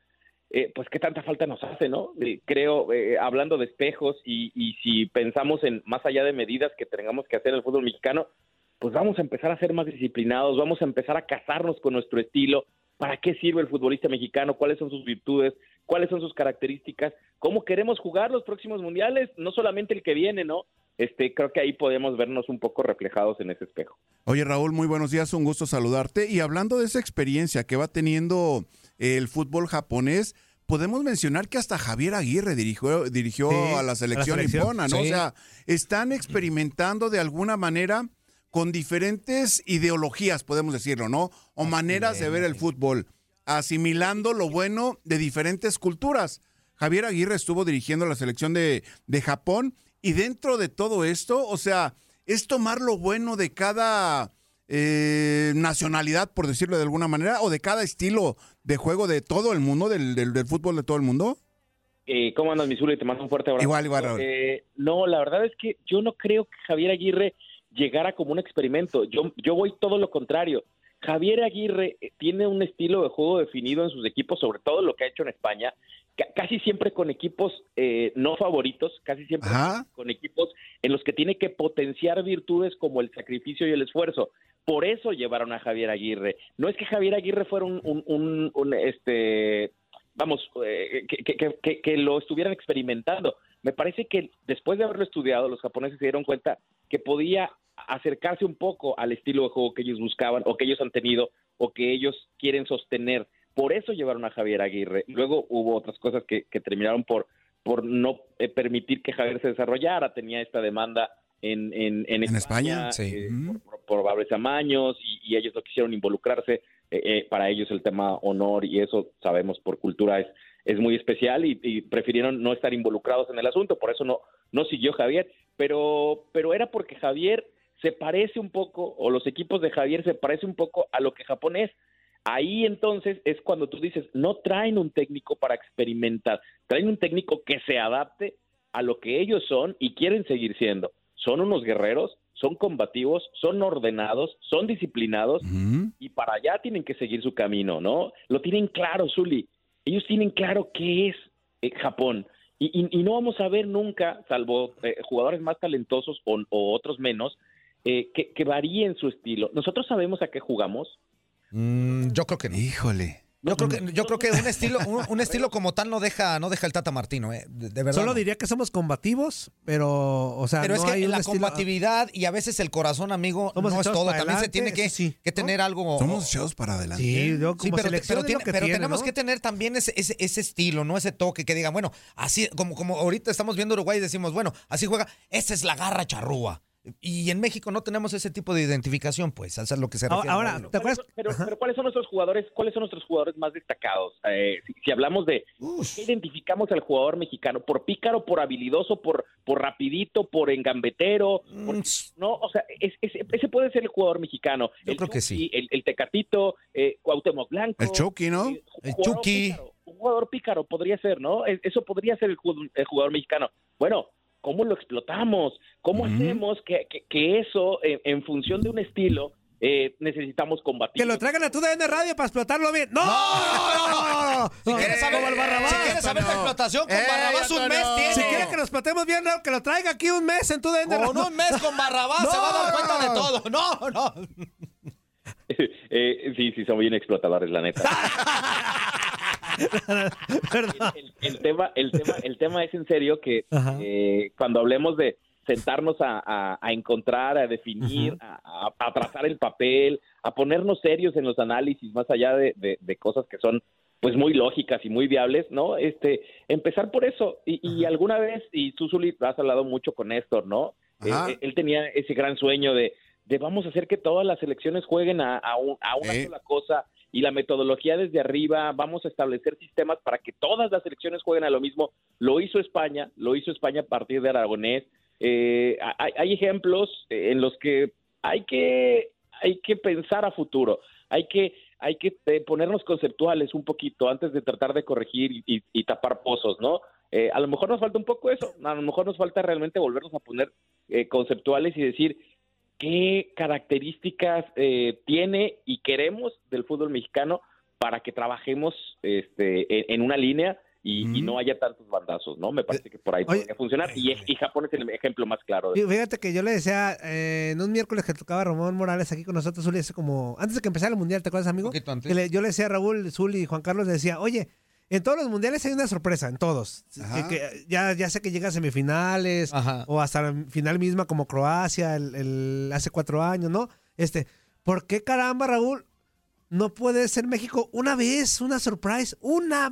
eh, pues qué tanta falta nos hace, ¿no? Eh, creo, eh, hablando de espejos y, y si pensamos en más allá de medidas que tengamos que hacer en el fútbol mexicano, pues vamos a empezar a ser más disciplinados, vamos a empezar a casarnos con nuestro estilo, para qué sirve el futbolista mexicano, cuáles son sus virtudes, cuáles son sus características, cómo queremos jugar los próximos mundiales, no solamente el que viene, ¿no? Este, creo que ahí podemos vernos un poco reflejados en ese espejo. Oye Raúl, muy buenos días, un gusto saludarte. Y hablando de esa experiencia que va teniendo el fútbol japonés, podemos mencionar que hasta Javier Aguirre dirigió, dirigió Sí, a la selección nipona, ¿no? Sí. O sea, están experimentando de alguna manera con diferentes ideologías, podemos decirlo, ¿no? O maneras de ver el fútbol, asimilando lo bueno de diferentes culturas. Javier Aguirre estuvo dirigiendo la selección de, de Japón y dentro de todo esto, o sea, es tomar lo bueno de cada eh, nacionalidad, por decirlo de alguna manera, o de cada estilo de juego de todo el mundo, del, del- del fútbol de todo el mundo. Eh, ¿Cómo andas, Misuli? Te mando un fuerte abrazo. Igual, igual, Raúl. Eh, no, la verdad es que yo no creo que Javier Aguirre llegara como un experimento. Yo, yo voy todo lo contrario. Javier Aguirre eh, tiene un estilo de juego definido en sus equipos, sobre todo lo que ha hecho en España, ca- casi siempre con equipos eh, no favoritos, casi siempre Ajá. con equipos en los que tiene que potenciar virtudes como el sacrificio y el esfuerzo. Por eso llevaron a Javier Aguirre. No es que Javier Aguirre fuera un, un- un- un, este, vamos, eh, que- que- que lo estuvieran experimentando. Me parece que después de haberlo estudiado, los japoneses se dieron cuenta que podía acercarse un poco al estilo de juego que ellos buscaban o que ellos han tenido o que ellos quieren sostener. Por eso llevaron a Javier Aguirre. Luego hubo otras cosas que, que terminaron por, por no eh, eh, que Javier se desarrollara. Tenía esta demanda en, en, en En España, España, sí. eh, por, por probables amaños y, y ellos no quisieron involucrarse. Eh, para ellos el tema honor y eso sabemos por cultura es, es muy especial y, y prefirieron no estar involucrados en el asunto, por eso no, no siguió Javier, pero, pero era porque Javier se parece un poco, o los equipos de Javier se parece un poco a lo que Japón es. Ahí entonces es cuando tú dices, no traen un técnico para experimentar, traen un técnico que se adapte a lo que ellos son y quieren seguir siendo. Son unos guerreros, son combativos, son ordenados, son disciplinados y para allá tienen que seguir su camino, ¿no? Lo tienen claro, Zuli. Ellos tienen claro qué es eh, Japón. Y, y- y no vamos a ver nunca, salvo eh, jugadores más talentosos o, o otros menos, eh, que, que varíen su estilo. Nosotros sabemos a qué jugamos. Mm, yo creo que no. Híjole. Yo creo que, yo creo que un estilo, un, un estilo como tal no deja, no deja el Tata Martino, eh, de, de verdad. Solo no. diría que somos combativos, pero, o sea, Pero no es que hay la estilo- combatividad y a veces el corazón, amigo, Somos no es todo. También se tiene que, eso sí, que ¿no? tener algo. Somos echados para adelante. Sí, yo Sí, como pero, selección pero tiene- que pero tiene, tenemos ¿no? que tener también ese, ese, ese estilo, ¿no? Ese toque que digan, bueno, así, como, como ahorita estamos viendo Uruguay y decimos, bueno, así juega, esa es la garra charrúa. Y en México no tenemos ese tipo de identificación, pues, eso es lo que se refiere. Ahora. ¿te acuerdas? Pero, pero ¿cuáles son nuestros jugadores? ¿Cuáles son nuestros jugadores más destacados? Eh, si, si hablamos de ¿qué identificamos al jugador mexicano, por pícaro, por habilidoso, por por rapidito, por engambetero, por- Mm, no, o sea, es- es- ese puede ser el jugador mexicano. Yo El creo que sí. El, el Tecatito, eh, Cuauhtémoc Blanco. El Chucky, ¿no? eh, El jugador Chucky. pícaro, un jugador pícaro podría ser, ¿no? Es- Eso podría ser el, el jugador mexicano. Bueno, ¿cómo lo explotamos? ¿Cómo hacemos que, que- que eso, eh, en función de un estilo, eh, necesitamos combatir? Que lo traigan a tu DN Radio para explotarlo bien. ¡No! no, no, no, no, no. Si quieres saber, Barrabás. si quieres ¿Quieres saber la explotación con Ey, Barrabás? Un mes tiene. Si quiere que nos platemos bien, que lo traiga aquí un mes en tu DN. Con un mes con Barrabás se va a dar cuenta de todo. No, no. Eh, sí, sí, son bien explotadores, la neta. el, el tema, el, tema, el tema es en serio que eh, cuando hablemos de sentarnos a, a- a encontrar, a definir, a, trazar el papel, a ponernos serios en los análisis, más allá de, de- de cosas que son pues muy lógicas y muy viables, ¿no? Este, empezar por eso. Y, y alguna vez, y tú, Zuli, has hablado mucho con Néstor, ¿no? Eh, él tenía ese gran sueño de, de vamos a hacer que todas las elecciones jueguen a, a un- a una sola cosa y la metodología desde arriba, vamos a establecer sistemas para que todas las elecciones jueguen a lo mismo. Lo hizo España, lo hizo España a partir de Aragonés. Eh, hay, ejemplos en los que hay que hay que pensar a futuro, hay que hay que eh, ponernos conceptuales un poquito antes de tratar de corregir y tapar pozos, ¿no? Eh, a lo mejor nos falta un poco eso, a lo mejor nos falta realmente volvernos a poner eh, conceptuales y decir qué características eh, tiene y queremos del fútbol mexicano para que trabajemos este, en, en una línea y, y no haya tantos bandazos, ¿no? Me parece que por ahí Oye, podría funcionar y, y Japón es el ejemplo más claro. de Fíjate que yo le decía eh, en un miércoles que tocaba Ramón Morales aquí con nosotros, Zuli, hace como antes de que empezara el mundial, ¿te acuerdas, amigo? poquito antes. Que le- yo le decía a Raúl, Zuli y Juan Carlos, le decía, oye, en todos los mundiales hay una sorpresa, en todos. Ajá. Que- que ya, ya sé que llega a semifinales Ajá. o hasta la final misma como Croacia el, el- hace cuatro años, ¿no? Este, ¿por qué caramba, Raúl? No puede ser México una vez, una surprise, una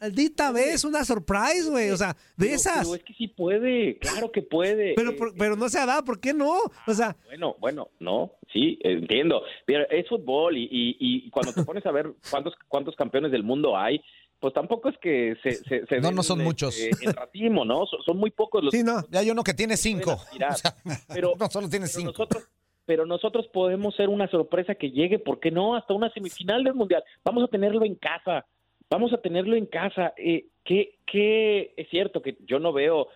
maldita vez, una surprise, güey. O sea, de Pero- esas. Pero es que sí puede, claro que puede. Pero, Eh, por- pero no se ha dado, ¿por qué no? O sea, Bueno, bueno, no, sí, entiendo. Pero es fútbol y, y, y cuando te pones a ver cuántos cuántos campeones del mundo hay, pues tampoco es que se, se, se No, den, no son este, muchos. en ratismo, ¿no? Son, son muy pocos los sí, no. Ya hay uno que tiene que cinco. O sea, pero, no solo tiene pero cinco. nosotros pero nosotros podemos ser una sorpresa que llegue, ¿por qué no? Hasta una semifinal del Mundial. Vamos a tenerlo en casa, vamos a tenerlo en casa. Eh, ¿qué, qué- es cierto que yo no veo eh,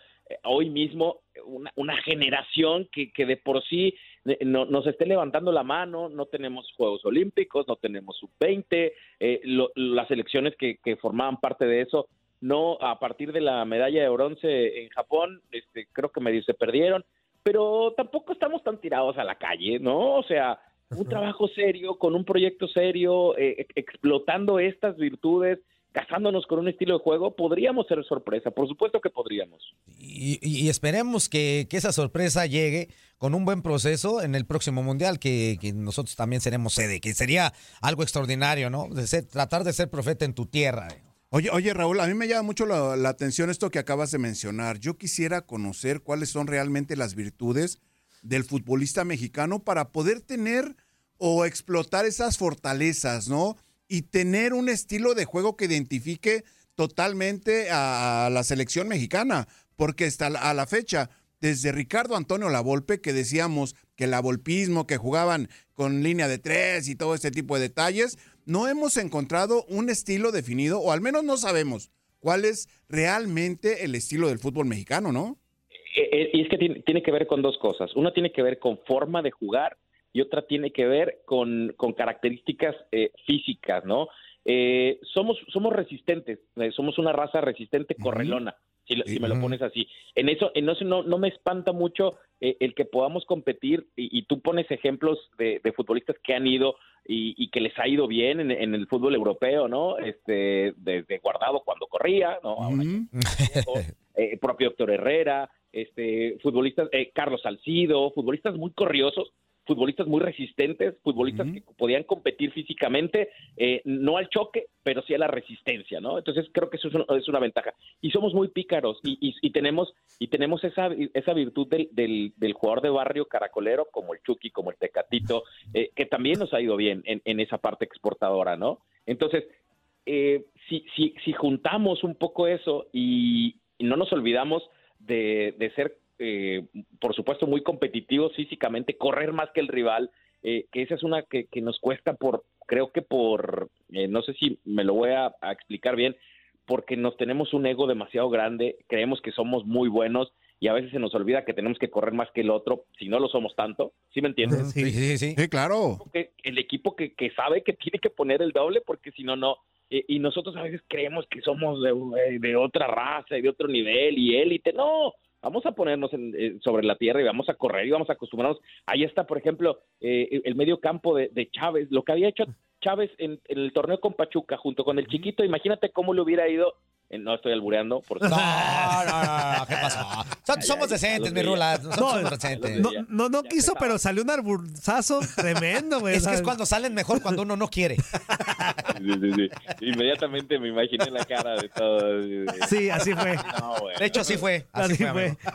hoy mismo una, una generación que, que de por sí eh, no- nos esté levantando la mano, no tenemos Juegos Olímpicos, no tenemos Sub-20, eh, las elecciones que, que formaban parte de eso, no a partir de la medalla de bronce en Japón, este, creo que medio se perdieron, pero tampoco estamos tan tirados a la calle, ¿no? O sea, un trabajo serio, con un proyecto serio, eh, ex- explotando estas virtudes, casándonos con un estilo de juego, podríamos ser sorpresa, por supuesto que podríamos. Y, y- esperemos que, que esa sorpresa llegue con un buen proceso en el próximo mundial, que, que nosotros también seremos sede, que sería algo extraordinario, ¿no? De ser- tratar de ser profeta en tu tierra. Oye, oye, Raúl, a mí me llama mucho la, la atención esto que acabas de mencionar. Yo quisiera conocer cuáles son realmente las virtudes del futbolista mexicano para poder tener o explotar esas fortalezas, ¿no? Y tener un estilo de juego que identifique totalmente a la selección mexicana, porque hasta a la fecha, desde Ricardo Antonio Lavolpe, que decíamos que el avolpismo, que jugaban con línea de tres y todo este tipo de detalles, no hemos encontrado un estilo definido, o al menos no sabemos cuál es realmente el estilo del fútbol mexicano, ¿no? Eh, eh, y es que tiene, tiene que ver con dos cosas. Una tiene que ver con forma de jugar y otra tiene que ver con, con características eh, físicas, ¿no? Eh, somos, somos resistentes, eh, somos una raza resistente correlona, si, me lo pones así. En eso, en eso no, no me espanta mucho eh, el que podamos competir y, y tú pones ejemplos de, de futbolistas que han ido y, y que les ha ido bien en, en el fútbol europeo, ¿no? Este, desde Guardado cuando corría, ¿no? Ahora Ujú. eh, propio Héctor Herrera, este, futbolistas, eh, Carlos Salcido, futbolistas muy corriosos, futbolistas muy resistentes, futbolistas que podían competir físicamente, eh, no al choque, pero sí a la resistencia, ¿no? Entonces creo que eso es, un- es una ventaja. Y somos muy pícaros y, y- y tenemos y tenemos esa, esa virtud del, del, del jugador de barrio caracolero, como el Chucky, como el Tecatito, eh, que también nos ha ido bien en, en esa parte exportadora, ¿no? Entonces, eh, si, si, si juntamos un poco eso y, y no nos olvidamos de, de ser, eh, por supuesto, muy competitivos físicamente, correr más que el rival, eh, que esa es una que, que nos cuesta por, creo que por, eh, no sé si me lo voy a, a explicar bien, porque nos tenemos un ego demasiado grande, creemos que somos muy buenos y a veces se nos olvida que tenemos que correr más que el otro, si no lo somos tanto, ¿sí me entiendes? Sí, sí, sí. Sí, claro. que el equipo que, que sabe que tiene que poner el doble porque si no, no. Eh, y nosotros a veces creemos que somos de, eh, de otra raza y de otro nivel y élite. No, vamos a ponernos en- eh, sobre la tierra y vamos a correr y vamos a acostumbrarnos. Ahí está, por ejemplo, eh, el medio campo de, de Chávez, lo que había hecho Chávez en, en el torneo con Pachuca junto con el chiquito. Imagínate cómo le hubiera ido. eh, no estoy albureando, por No, no, no, no, ¿qué pasó? So- somos decentes, mi Rula. Nosotros No, somos decentes. No, no, no quiso, pero salió un arburzazo tremendo, güey. Es que es cuando salen mejor cuando uno no quiere. Sí, sí, sí. Inmediatamente me imaginé la cara de todos. Sí, así fue. No. De hecho, así fue. Así, Así fue.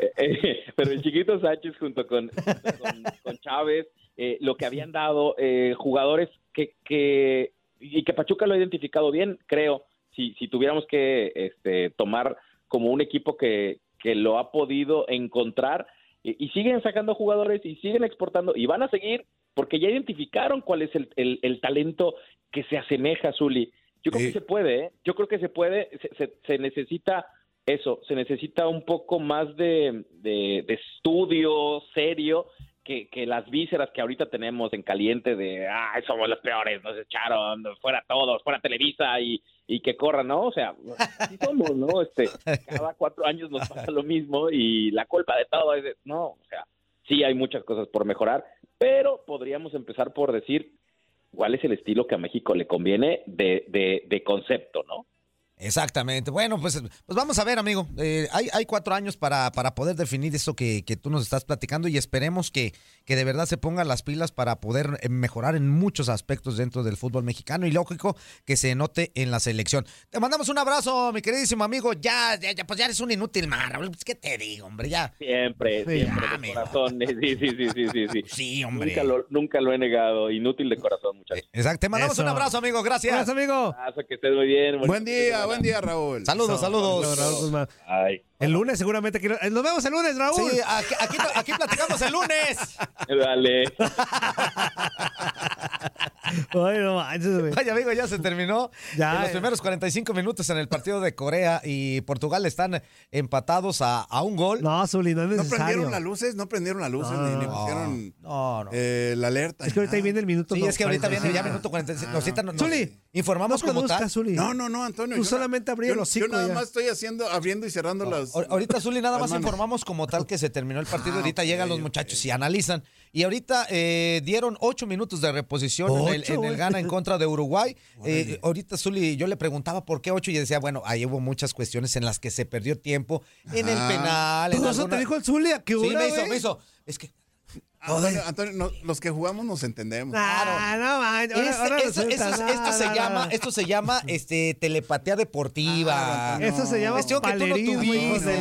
Eh, eh, pero el chiquito Sánchez junto con, con, con Chávez, eh, lo que habían dado eh, jugadores que, que y que Pachuca lo ha identificado bien, creo, si, si tuviéramos que este, tomar como un equipo que, que lo ha podido encontrar y, y siguen sacando jugadores y siguen exportando y van a seguir porque ya identificaron cuál es el, el- el talento que se asemeja a Zuli. Yo creo que se puede, ¿eh? yo creo que se puede, se, se- se necesita eso, se necesita un poco más de, de- de estudio serio que, las vísceras que ahorita tenemos en caliente de, ay, somos los peores, nos echaron, fuera todos, fuera Televisa y, y que corran, ¿no? O sea, sí somos, ¿no? Este, cada cuatro años nos pasa lo mismo y la culpa de todo es, de- no, o sea, sí hay muchas cosas por mejorar, pero podríamos empezar por decir cuál es el estilo que a México le conviene de, de, de concepto, ¿no? Exactamente. Bueno, pues, pues vamos a ver, amigo. Eh, hay, hay cuatro años para, para poder definir eso que, que tú nos estás platicando y esperemos que, que de verdad se pongan las pilas para poder eh, mejorar en muchos aspectos dentro del fútbol mexicano y lógico que se note en la selección. Te mandamos un abrazo, mi queridísimo amigo. Ya, ya, ya, pues ya eres un inútil, mar. Pues, ¿Qué te digo, hombre? Ya. Siempre, Sí, siempre ya, de corazón. Sí, sí, sí, sí, sí, sí. Sí, hombre. Nunca lo, nunca lo he negado. Inútil de corazón, muchachos. Exacto. Te mandamos Eso. un abrazo, amigo. Gracias. Gracias, amigo. Abrazo, que estés muy bien. Buen día, buen día, Raúl. Saludos, saludos. Raúl Guzmán. Ay, El lunes seguramente quiero... eh, Nos vemos el lunes, Raúl. Sí, aquí, aquí, aquí platicamos el lunes. dale. Ay, no manches, güey. Vaya, amigo, ya se terminó. Ya, en los eh. primeros 45 minutos en el partido de Corea y Portugal están empatados a, a un gol. No, Zuli, no es ¿No necesario. prendieron las luces? No prendieron las luces ni, ni No. pusieron No, no. eh, la alerta. Es que ahorita ahí viene el minuto. Sí, no, es que ahorita viene ya 45. minuto 45. Ahorita nos, nos Zuli, informamos no como tal. Zuli. No, no, no, Antonio. Tú yo solamente no- abrí yo- hocico Yo nada ya. más estoy haciendo, abriendo y cerrando las. Ahor- Ahorita, Zuli, nada más informamos como tal que se terminó el partido. Ah, ahorita llegan los muchachos y analizan. Y ahorita eh, dieron ocho minutos de reposición en el, en el güey. Gana en contra de Uruguay. Eh, ahorita, Zuli, yo le preguntaba por qué ocho y decía, bueno, ahí hubo muchas cuestiones en las que se perdió tiempo en el penal. en ¿Todo eso alguna- te dijo el Zuli? ¿A qué Sí, hora, me hizo, me hizo. Es que Antonio, Antonio, no, los que jugamos nos entendemos. Ah, no. Ahora, Este- ahora esto, resulta- esto- no, esto se no, llama, esto se llama este telepatía deportiva. Ah. Eso se llama Cuestión que tú no palerismo, de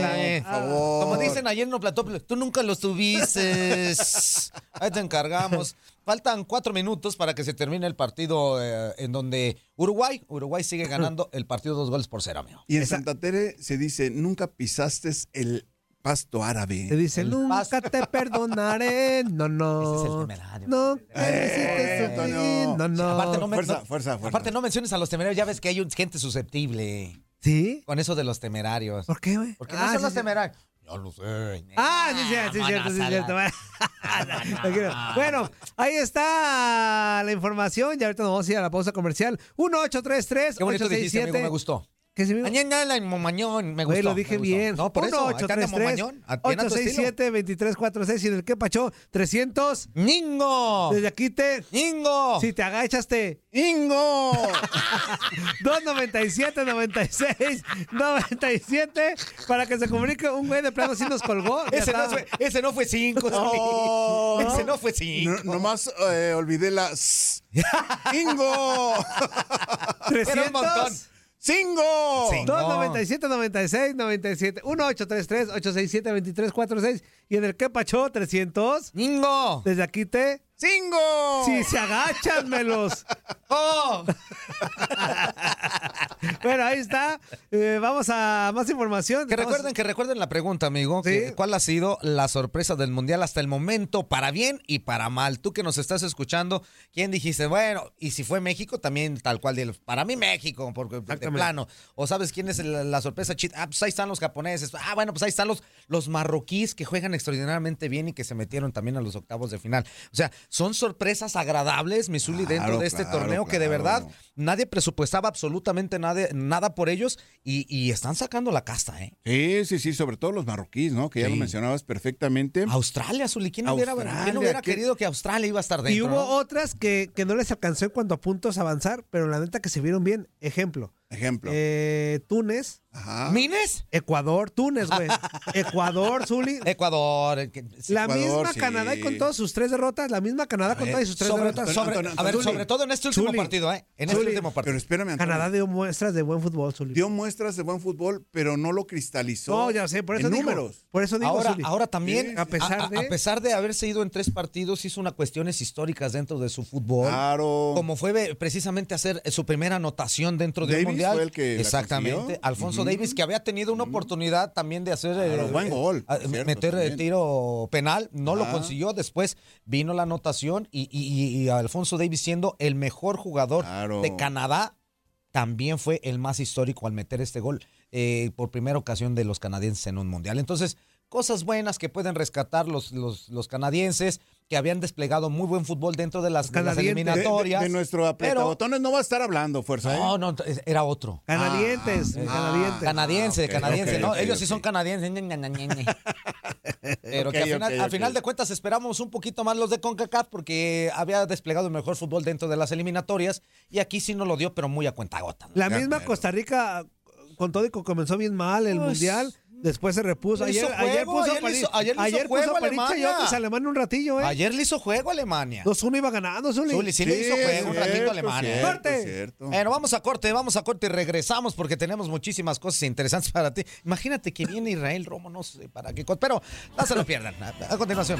la- tuviste. Por favor. Como dicen ayer en el plató, tú nunca los tuviste. Ahí te encargamos. Faltan cuatro minutos para que se termine el partido eh, en donde Uruguay, Uruguay sigue ganando el partido dos goles por cero, amigo. Y en Santa Tere se dice, nunca pisaste el pasto árabe. Te dice, El nunca te perdonaré. No, no. Ese es el temerario. No, Eh, no, no. Aparte no, Fuerza, no- fuerza, fuerza. aparte no menciones a los temerarios, ya ves que hay un- gente susceptible ¿Sí? con eso de los temerarios. ¿Por qué, güey? ¿Por qué no Ah, son sí, los temerarios? Yo lo sé. Ah, sí, sí, sí, cierto, no, sí, cierto. Bueno, ahí está la información. Ya ahorita nos vamos a ir a la pausa comercial. 1833 Qué bonito dijiste, amigo, me gustó. ¿Qué se me Mañana la momañón, me gustó. Güey, lo dije bien. No, por eso, anda 1833 momañón. Atienda tu estilo. 867-2346 y en el que pachó 300. ¡Ningo! Desde aquí te. ¡Ningo! Si te agachas, te. ¡Ingo! 297 96 97 para que se comunique un güey de plano si nos colgó. Ese no, fue, ese no fue cinco. No. Ese no fue cinco. No, nomás eh, olvidé la... s. ¡Ingo! Era un montón. 300 ¡Cingo! Sí. 297 96 97 1833 867 2346 y en el que pachó 300 ¡Ningo! desde aquí te ¡Cingo! si se agachan melos ¡Oh! bueno, ahí está. Eh, vamos a más información. Que recuerden, que recuerden la pregunta, amigo. ¿Cuál ha sido la sorpresa del Mundial hasta el momento, para bien y para mal? Tú que nos estás escuchando, ¿quién dijiste? Bueno, y si fue México, también tal cual. Para mí México, porque de plano. O sabes quién es la, la sorpresa. Ah, pues ahí están los japoneses. Ah, bueno, pues ahí están los, los marroquíes que juegan extraordinariamente bien y que se metieron también a los octavos de final. O sea, son sorpresas agradables, Misuli, dentro Claro, de este claro, torneo que de verdad nadie presupuestaba absolutamente nada, nada por ellos y, y están sacando la casta, ¿eh? Sí, sí, sí, sobre todo los marroquíes, ¿no? Que ya lo mencionabas perfectamente. Australia, Zuli, ¿quién hubiera, Australia, quién hubiera querido que Australia iba a estar dentro? Y hubo no? otras que, que no les alcanzó en cuanto a puntos avanzar, pero la neta que se vieron bien. Ejemplo. Ejemplo. eh, Túnez. Ajá. ¿Mines? Ecuador, Túnez, güey. Ecuador, Zuli. Ecuador. eh, que- sí. La Ecuador, misma sí. Canadá y con todas sus tres derrotas, la misma Canadá con Eh, todas sus tres sobre, derrotas. sobre- Antonio, a ver, sobre todo en este último Zuli. partido, ¿eh? En este último partido. Pero espérame, Antonio. Canadá dio muestras de buen fútbol, Zuli. dio muestras de buen fútbol, pero no lo cristalizó. No, ya sé, por eso en digo. números. Por eso digo, Ahora, Zuli. ahora también, Sí, a pesar a, de- a pesar de haberse ido en tres partidos, hizo unas cuestiones históricas dentro de su fútbol. Claro. Como fue ve- precisamente hacer eh, su primera anotación dentro del Davis Mundial. fue el que Exactamente. Alfonso. Davis, que había tenido una oportunidad también de hacer. eh, Claro, buen gol, cierto, meter el también. tiro penal. No lo consiguió. Después vino la anotación y, y- y Alfonso Davis, siendo el mejor jugador Claro. de Canadá, también fue el más histórico al meter este gol eh, por primera ocasión de los canadienses en un mundial. Entonces, cosas buenas que pueden rescatar los, los, los canadienses que habían desplegado muy buen fútbol dentro de las, de las canadientes. De, de- eliminatorias. de nuestro apretabotones no va a estar hablando, fuerza. ¿eh? No, no, era otro. Canadientes, Ah, canadientes. Canadiense, ok, canadiense, ¿no? Ellos sí son canadienses. Pero que al final, al de cuentas esperamos un poquito más los de CONCACAF porque había desplegado el mejor fútbol dentro de las eliminatorias y aquí sí no lo dio, pero muy a cuenta gota. La misma. Costa Rica, con todo y que comenzó bien mal el Pues, mundial, después se repuso. Ayer, hizo ayer juego, puso ayer le París- hizo- ayer juego puso a París Alemania. Chayotes a Alemania un ratillo, ¿eh? Ayer le hizo juego a Alemania. 2-1 iba ganando, Zuli. Zuli, sí, le hizo juego un ratito a Alemania. Cierto, ¡Corte! cierto. Bueno, vamos a corte, vamos a corte y regresamos porque tenemos muchísimas cosas interesantes para ti. Imagínate que viene Israel Romo, no sé para qué pero no se lo pierdan. A, a continuación.